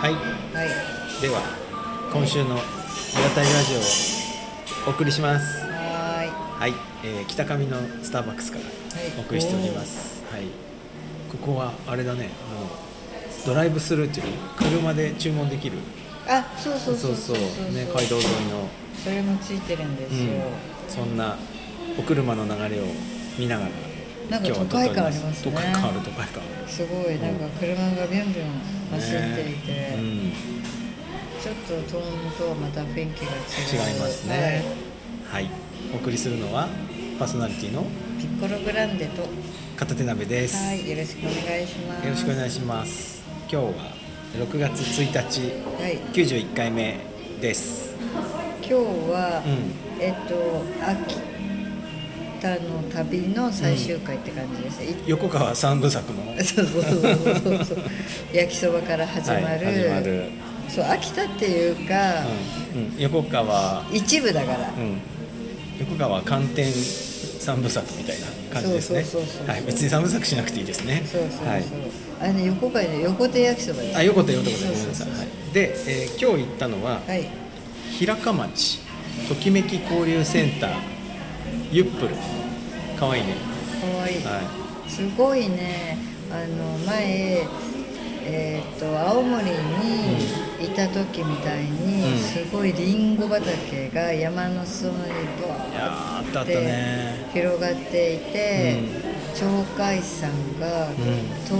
はい。はい。では今週の「裏タイラジオ」をお送りします。ははい、えー北上のスターバックスからはい。お送りしております。はい。ここはあれだね。あのドライブスルーっていうの車で注文できるいあそうそうそう。そうそうね街道沿いの。それもついてるんですよ、そんなお車の流れを見ながらなんか都会感ありますね。都会感ある都会感あるすごい。なんか車がビュンビュン走っていて、ねうん。ちょっと遠野とはまた雰囲気が違う。違いますね。はい、お送りするのはパーソナリティのはい、ピッコログランデと片手鍋です、はい。よろしくお願いします。よろしくお願いします。今日は6月1日はい。91回目です。今日は、うん。えっと秋田の旅の最終回って感じです、い横川三部作の。そうそうそうそう焼きそばから始まる,、はい始まる。そう秋田っていうか、うんうん、横川、一部だから、うん、横川寒天三部作みたいな感じですね。はい。別に三部作しなくていいですね。そうそうそう、はい。あれね横川で横手焼きそばで。すあ横手横手ごめんなさいはい。で、えー今日行ったのは、はい。平鹿町ときめき交流センターユップル。かわいいね。かわいい、はすごいね。あの前えー、と青森にいた時みたいに、うん。すごいりんご畑が山の裾野にブワいやーあって広がっていて、鳥海山が遠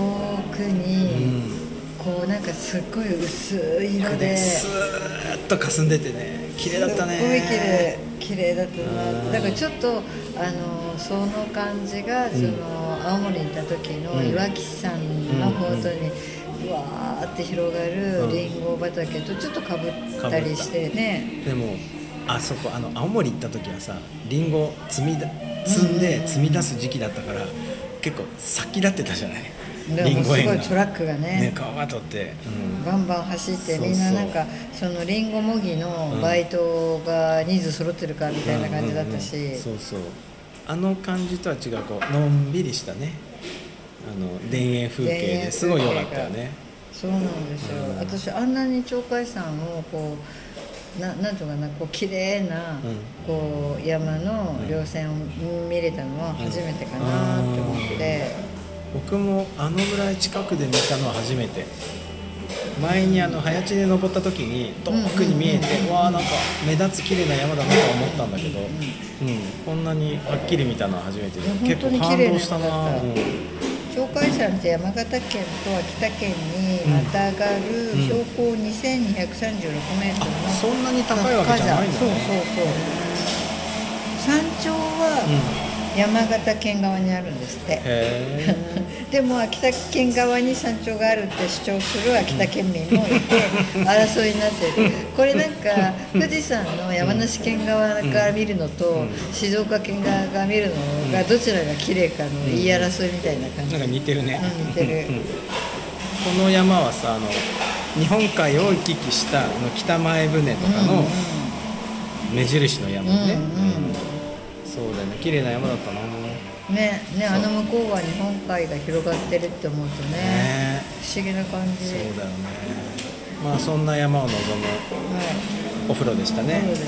くうに、んこうなんかすっごい薄い色で。スーッと霞んでてね綺麗だったね。すごい綺麗綺麗だったうん。なだからちょっとあのその感じが、その青森にいた時のうん。岩木山の方とに、うわーって広がるうん。りんご畑とちょっとかぶったりしてね、でもあそこあの青森行った時はさりんご積みだ積んで積み出す時期だったから結構先立ってたじゃないでもすごいがトラックがね。ねって、うん。バンバン走ってみんななんかそのりんごもぎのバイトが人数揃ってるかみたいな感じだったし、うん。うんうんそうそう。あの感じとは違うこうのんびりしたね。あの田園風景ですごい良かったよね。そうなんですよ、うん。私あんなに鳥海山をこうななんとかなこう綺麗な、うん。こう山の稜線を見れたのは初めてかなって思って、僕もあのぐらい近くで見たのは初めて。前にあの早知で登った時に遠くに見えて、わあなんか目立つ綺麗な山だなとは思ったんだけど、うんこんなにはっきり見たのは初めてで結構感動したな、鳥海山って山形県と秋田県にまたがるうん。標高2236メートルのそんなに高いわけじゃないんだね。そうそうそう山頂は山形県側にあるんですって、へえでも秋田県側に山頂があるって主張する秋田県民もいて争いになってる。これなんか富士山の山梨県側から見るのと静岡県側が見るのがどちらが綺麗かの言い争いみたいな感じ。なんか似てるね、うん似てる。う んこの山はさあの日本海を行き来したあの北前船とかの目印の山ね、うん。うん。そうだよね。綺麗な山だったなねねあの向こうは日本海が広がってるって思うとねね。不思議な感じ。そうだよね。まあそんな山を望むはい。お風呂でしたね。お風呂で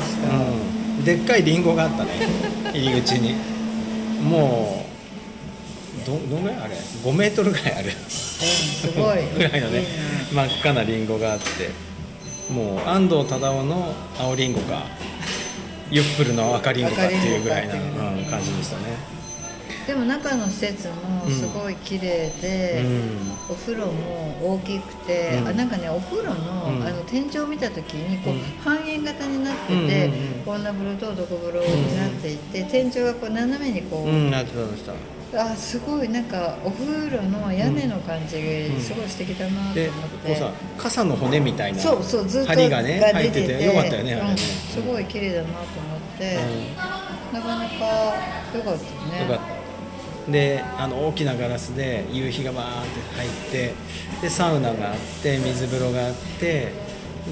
うん、でっかいリンゴがあったね 入り口に。もうどどんぐらい？あれ？5メートルぐらいある。うんすごい。ぐらいのねいい真っ赤なリンゴがあって。もう安藤忠雄の青リンゴか ユップルの赤リンゴかっていうぐらいな、感じでしたねでも中の施設もすごい綺麗で、うん。お風呂も大きくて、うん。あなんかねお風呂の,、うん。あの天井を見た時にこう、うん。半円型になってて、うんうんうん。女風呂と男風呂になっていて、天井がこう斜めにこう、うんあすごいなんかお風呂の屋根の感じがすごい素敵だなとで思こって、うさ傘の骨みたいなそうそうずっと針がね入出っててよかったよねあれね。うん、すごい綺麗だなと思って、なかなか良かったね。よかったであの大きなガラスで夕日がバーって入ってでサウナがあって水風呂があって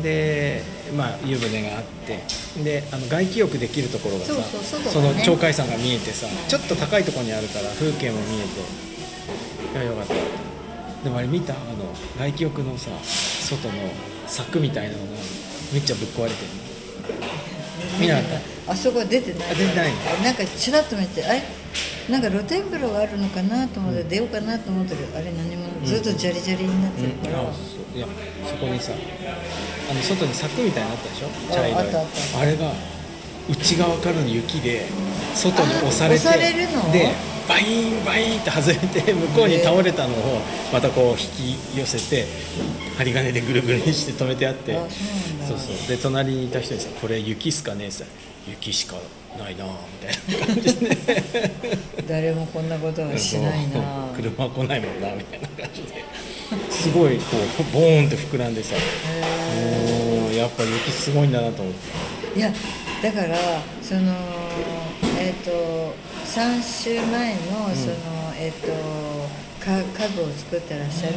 で、まあ、湯船があってであの外気浴できるところがさそうそう外その鳥海山が見えてさちょっと高いところにあるから風景も見えていやよかった。でもあれ見た？あの外気浴のさ外の柵みたいなのがめっちゃぶっ壊れてる。見なかった？あそこ出てない？あ出てない。なんかちらっと見てあれ？なんか露天風呂があるのかなと思って出ようかなと思ったけどあれ何もずっとジャリジャリになってるうん、から、あそう。いやそこにさあの外に柵みたいなのあったでしょ？あ茶色いあれが内側からの雪で外に押されてあ押されるの？でバイーンバイーンって外れて向こうに倒れたのをまたこう引き寄せて針金でぐるぐるにして止めてあって。そうそう。で隣にいた人にさ「これ雪っすかね?」って言ったら「雪しかないな」みたいな感じで。誰もこんなことはしないな車来ないもんなみたいな感じで。すごいこうボーンって膨らんでさ。へおーやっぱ雪すごいんだなと思って。ーいやだからそのえっ、と3週前のその、えっ、とか家具を作ってらっしゃる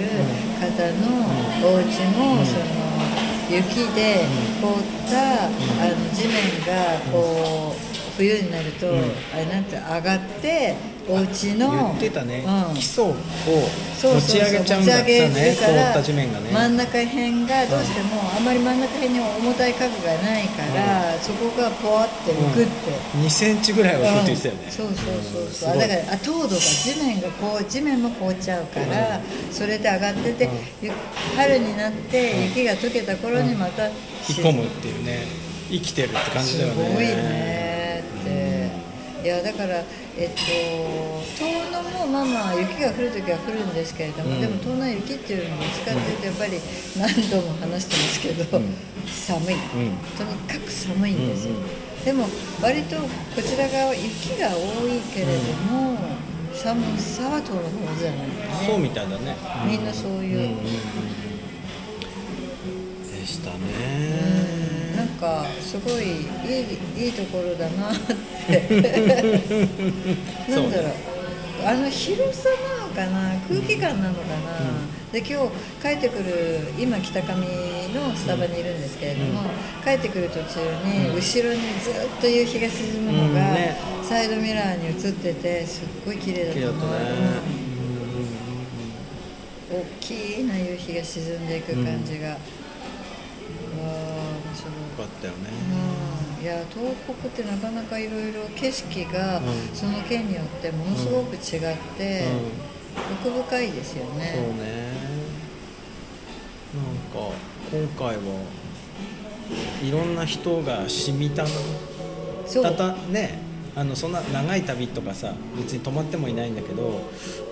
方のお家も、その雪で凍った、あの地面がこう冬になると、あれなんて上がってお家の言ってたね、うん。基礎を持ち上げちゃうんだって持ち上げね地面がね真ん中辺がどうしてもあんまり真ん中辺に重たい家具がないから、そこがポワって浮くって。2センチぐらいは降って言ってたよね、そうそうそうそう、だからあ糖度が地面がこう地面も凍っちゃうから、それで上がってて、ゆ春になって雪が溶けた頃にまた、引っ込むっていうね。生きてるって感じだよね。すごいねいやだからえっと遠野もまあまあ雪が降る時は降るんですけれども、うん。でも遠野は雪っていうのを使ってるとやっぱり何度も話してますけど、うん。寒い、うん。とにかく寒いんですよ、うんうんでも割とこちら側は雪が多いけれども、寒さは遠野の方じゃないかねそうみたいだね。みんなそういう、でしたうん。ねなんかすごいいいいいところだなって。なんだろう。あの広さなのかな。空気感なのかな、で今日帰ってくる今北上のスタバにいるんですけれども、帰ってくる途中に後ろにずっと夕日が沈むのが、うんね。サイドミラーに映っててすっごい綺麗だった綺麗だったね。うん。大きな夕日が沈んでいく感じが、かったよね。うん。いや東北ってなかなかいろいろ景色がうん。その県によってものすごく違って、奥深いですよそうね。ねなんか今回はいろんな人が染みたたたね。あのそんな長い旅とかさ別に泊まってもいないんだけど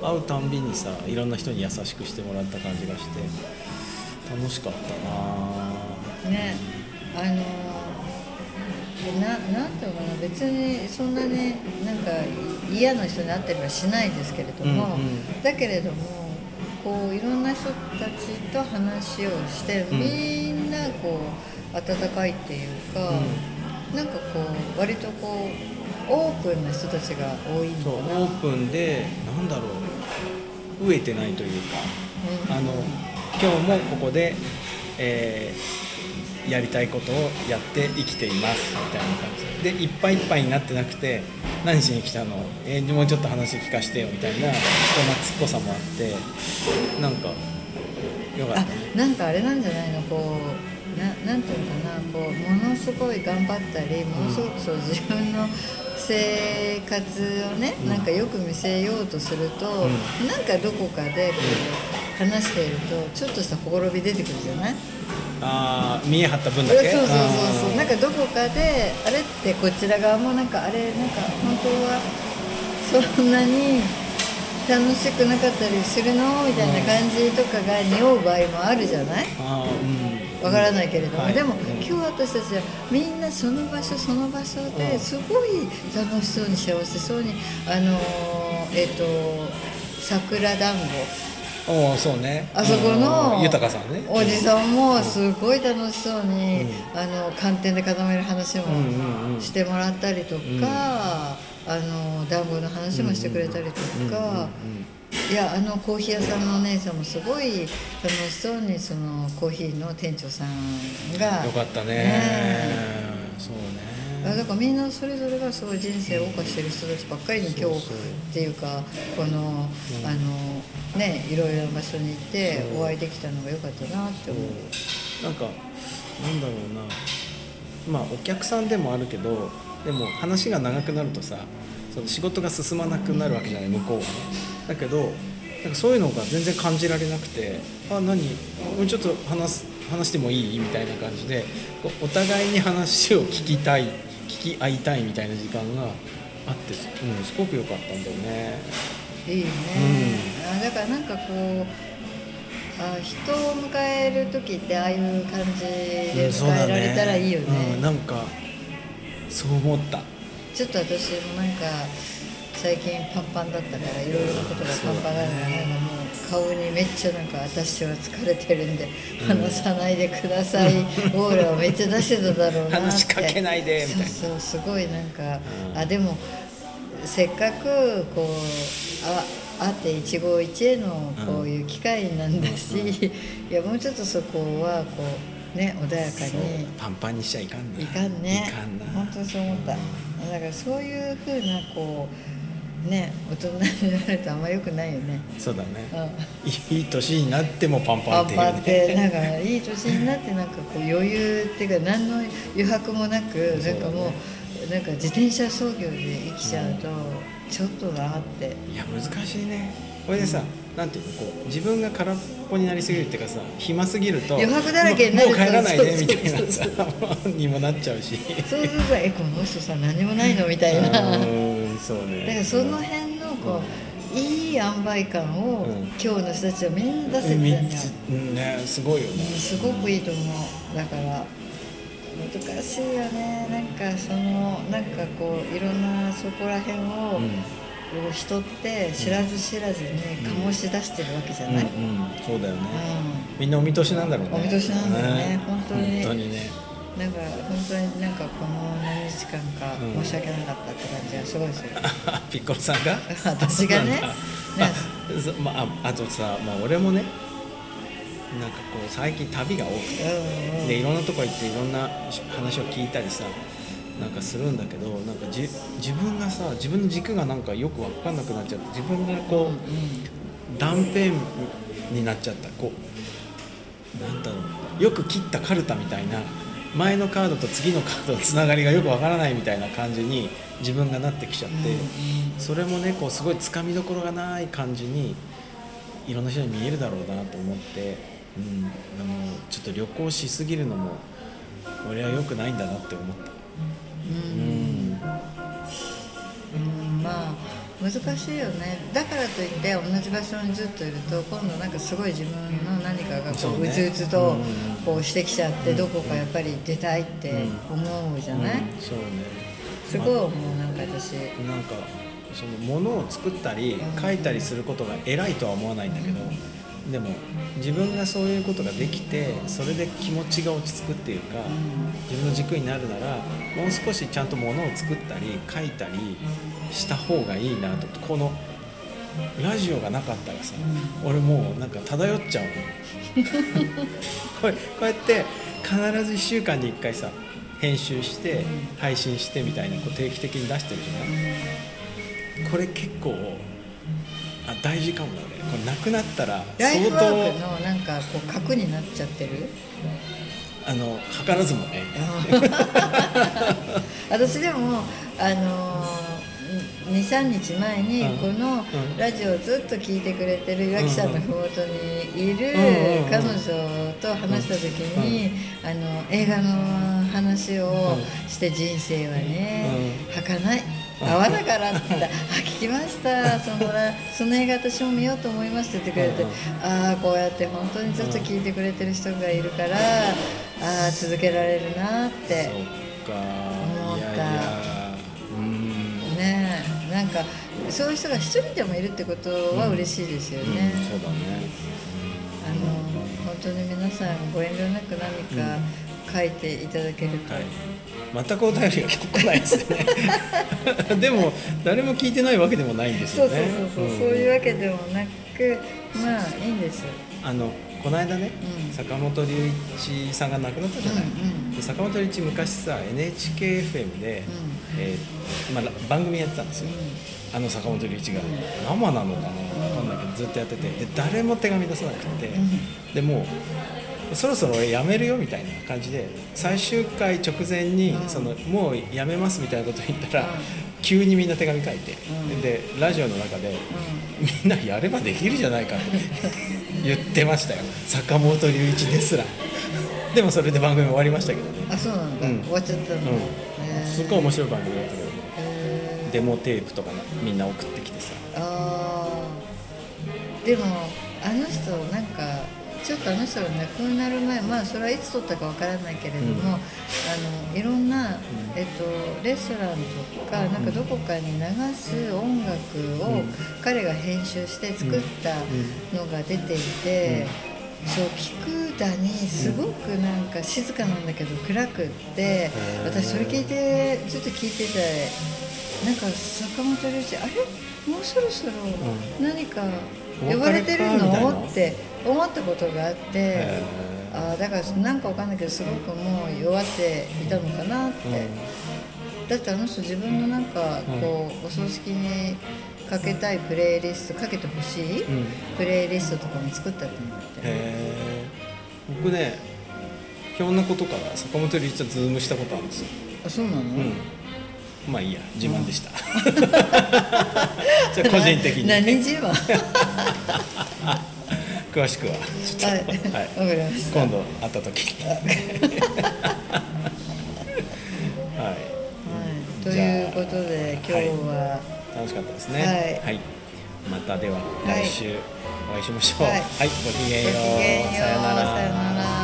会うたんびにさいろんな人に優しくしてもらった感じがして楽しかったなねあのななんていうのかな別にそんなになんか嫌な人に会ったりはしないですけれども、うんうん。だけれどもこういろんな人たちと話をして、うん。みんなこう温かいっていうか、なんかこう割とこうオープンな人たちが多いのそうかなオープンでなんだろう飢えてないというかうん。あの今日もここで、えーやりたいことをやって生きていますみたいな感じ。でいっぱいいっぱいになってなくて何しに来たの、えーもうちょっと話聞かせてよみたいな人懐っこさもあってなんかよかったあねなんかあれなんじゃないの？こうななんていうのかな？こうものすごい頑張ったりものすごくそう自分の生活をね、うん。なんかよく見せようとすると、うなんかどこかでこう話しているとちょっとしたほころび出てくるじゃない？あー見え張った分だけ？そうそうそうそう。なんかどこかであれってこちら側もなんかあれなんか本当はそんなに楽しくなかったりするの？みたいな感じとかが匂う場合もあるじゃない？あーうん。わからないけれども、はい。でもうん今日私たちはみんなその場所その場所うん。ですごい楽しそうに幸せそうにあのーえっ、と桜団子おおそうね。あそこのうん。豊さんね。おじさんもすごい楽しそうに、うん。あの寒天で固める話もしてもらったりとか、うん。あの団子の話もしてくれたりとか、いやあのコーヒー屋さんのお姉さんもすごい楽しそうにそのコーヒーの店長さんが。よかったね。ねそうね。あだからみんなそれぞれがすごい人生を謳歌してる人たちばっかりに今日そう。そうっていうかこの、うん。あのねいろいろな場所に行ってそう。お会いできたのが良かったなって思う。なんかなんだろうな。まあお客さんでもあるけどでも話が長くなるとさその仕事が進まなくなるわけじゃない向こうはね。だけどなんかそういうのが全然感じられなくて「あ何？もうちょっと話す話してもいい?」みたいな感じでお互いに話を聞きたい聞き合いたいみたいな時間があって、うん、すごく良かったんだよね。いいね、あだからなんかこうあ人を迎える時ってああいう感じで迎えられたらいいよね,、うん、なんかそう思った。ちょっと私もなんか最近パンパンだったからいろいろなことがパンパンだからなんかもう顔にめっちゃなんか私は疲れてるんで話さないでください、オーラをめっちゃ出してただろうなって。話しかけないでみたいな。そうそうすごいなんか、うん。あでもせっかくこうあ会って一期一会のこういう機会なんだし、いやもうちょっとそこはこうね穏やかにパンパンにしちゃいかんな。いかんね。いかんな。本当にそう思った。だからそういうふうなこうね大人になるとあんま良くないよね。そうだね。うん。いい年になってもパンパンっていうパンパンってねなんかいい年になってなんかこう余裕っていうか何の余白もなくね。なんかもうなんか自転車操業で生きちゃうとちょっとなって。いや難しいね。これでさなんていうのこう自分が空っぽになりすぎるっていうかさ暇すぎると余白だらけになるともう帰らないでみたいなさ にもなっちゃうし。そうするとえこの人さ何もないの？みたいなだかうんそうねらその辺のこういい塩梅感をうん。今日の人たちはみんな出せてみるんだよ。うんねすごいよね。すごくいいと思う。だから難しいよね。なんかそのなんかこういろんなそこら辺を、うん。こう人って知らず知らずに醸し出してるわけじゃない、うんうんそうだよね。うみんなお見通しなんだろうね。お見通しなんだよね。本当に。本当にね。んなんか本当になんかこの何日間かうん。申し訳なかったって感じがすごいする、ピッコロさんが？私がね？まあああとさ、まあ、俺もねなんかこう最近旅が多くて。うんうんでいろんなとこ行っていろんな話を聞いたりさなんかするんだけどなんかじ自分がさ自分の軸がなんかよく分かんなくなっちゃって自分がこう断片になっちゃった。こうなんだろう。よく切ったカルタみたいな前のカードと次のカードのつながりがよくわからないみたいな感じに自分がなってきちゃって、それもねこうすごいつかみどころがない感じにいろんな人に見えるだろうなと思って、うん、あのちょっと旅行しすぎるのも俺は良くないんだなって思った。うん。うん難しいよね。だからといって同じ場所にずっといると今度なんかすごい自分の何かがこううつうつとうん。こうしてきちゃってどこかやっぱり出たいって思うじゃない、うん。そうね。すごい思うなんか私。なんかそのものを作ったり書いたりすることが偉いとは思わないんだけどでも自分がそういうことができてそれで気持ちが落ち着くっていうか自分の軸になるならもう少しちゃんとものを作ったり書いたりした方がいいなと。このラジオがなかったらさ俺もうなんか漂っちゃうの これこうやって必ず1週間に1回さ編集して配信してみたいなこう定期的に出してるじゃない。これ結構あ大事かもだね。これなくなったらライフワークのなんかこう核になっちゃってる？あの図らずもね。私でもあの23日前にうん。このうん。ラジオをずっと聞いてくれてる岩木さんのふもとにいる彼女と話した時にあの映画の話をして人生はね儚い合わなからって言った。ら「あ聞きました。そのらその映画私も見ようと思います」って言ってくれて。ああこうやって本当にずっと聞いてくれてる人がいるからああ続けられるなって。思った。ねえなんかそういう人が一人でもいるってことは嬉しいですよね、うんそうだね。あの本当に皆さんご遠慮なく何か書いていただけると、はい全くお便りが来ないですね。でも誰も聞いてないわけでもないんですそうそうよねそうそう、ん。そういうわけでもなくまあいいんですあのこの間ね、うん。坂本龍一さんが亡くなったじゃない、うんうん。で坂本龍一昔さ NHKFM で、えーまあ、番組やってたんですよ、あの坂本龍一が、生なのかな？分かんないけどずっとやってて。で誰も手紙出さなくて、でもうそろそろ俺辞めるよみたいな感じで最終回直前に、うん。そのもう辞めますみたいなこと言ったら、うん。急にみんな手紙書いて、うん。でラジオの中で、みんなやればできるじゃないかって 言ってましたよ。坂本龍一ですら。でもそれで番組終わりましたけどね。あそうなんだ、うん。終わっちゃったの、うん。すっごい面白い番組だったけどデモテープとかみんな送ってきてさ。あー。でもあの人なんかちょっとあの人が亡くなる前まあそれはいつ撮ったかわからないけれども、うん。あのいろんな、えっと、レストランとかなんかどこかに流す音楽をうん。彼が編集して作ったのが出ていて、そう聞くだにすごくなんか静かなんだけど暗くってー。私それ聞いてずっと聞いててなんか坂本龍一あれ？もうそろそろ何か呼ばれてるの？って思ったことがあってへあーだからなんかわかんないけどすごくもう弱っていたのかなって、だってあの人自分のなんかこうお葬式にかけたいプレイリストかけてほしい、うん。プレイリストとかも作ったって。思って僕ねひょんなことから坂本龍一とズームしたことあるんですよ。あそうなの、うんまあいいや自慢でした、じゃあ個人的に。何自慢？詳しくは。ちょっはい、と、わ、はいかりました。今度会った時。に はい。はい、ということで今日は、楽しかったですね。はい。またでははい来週お会いしましょう。はい。はい、ごきげんよう。さよなら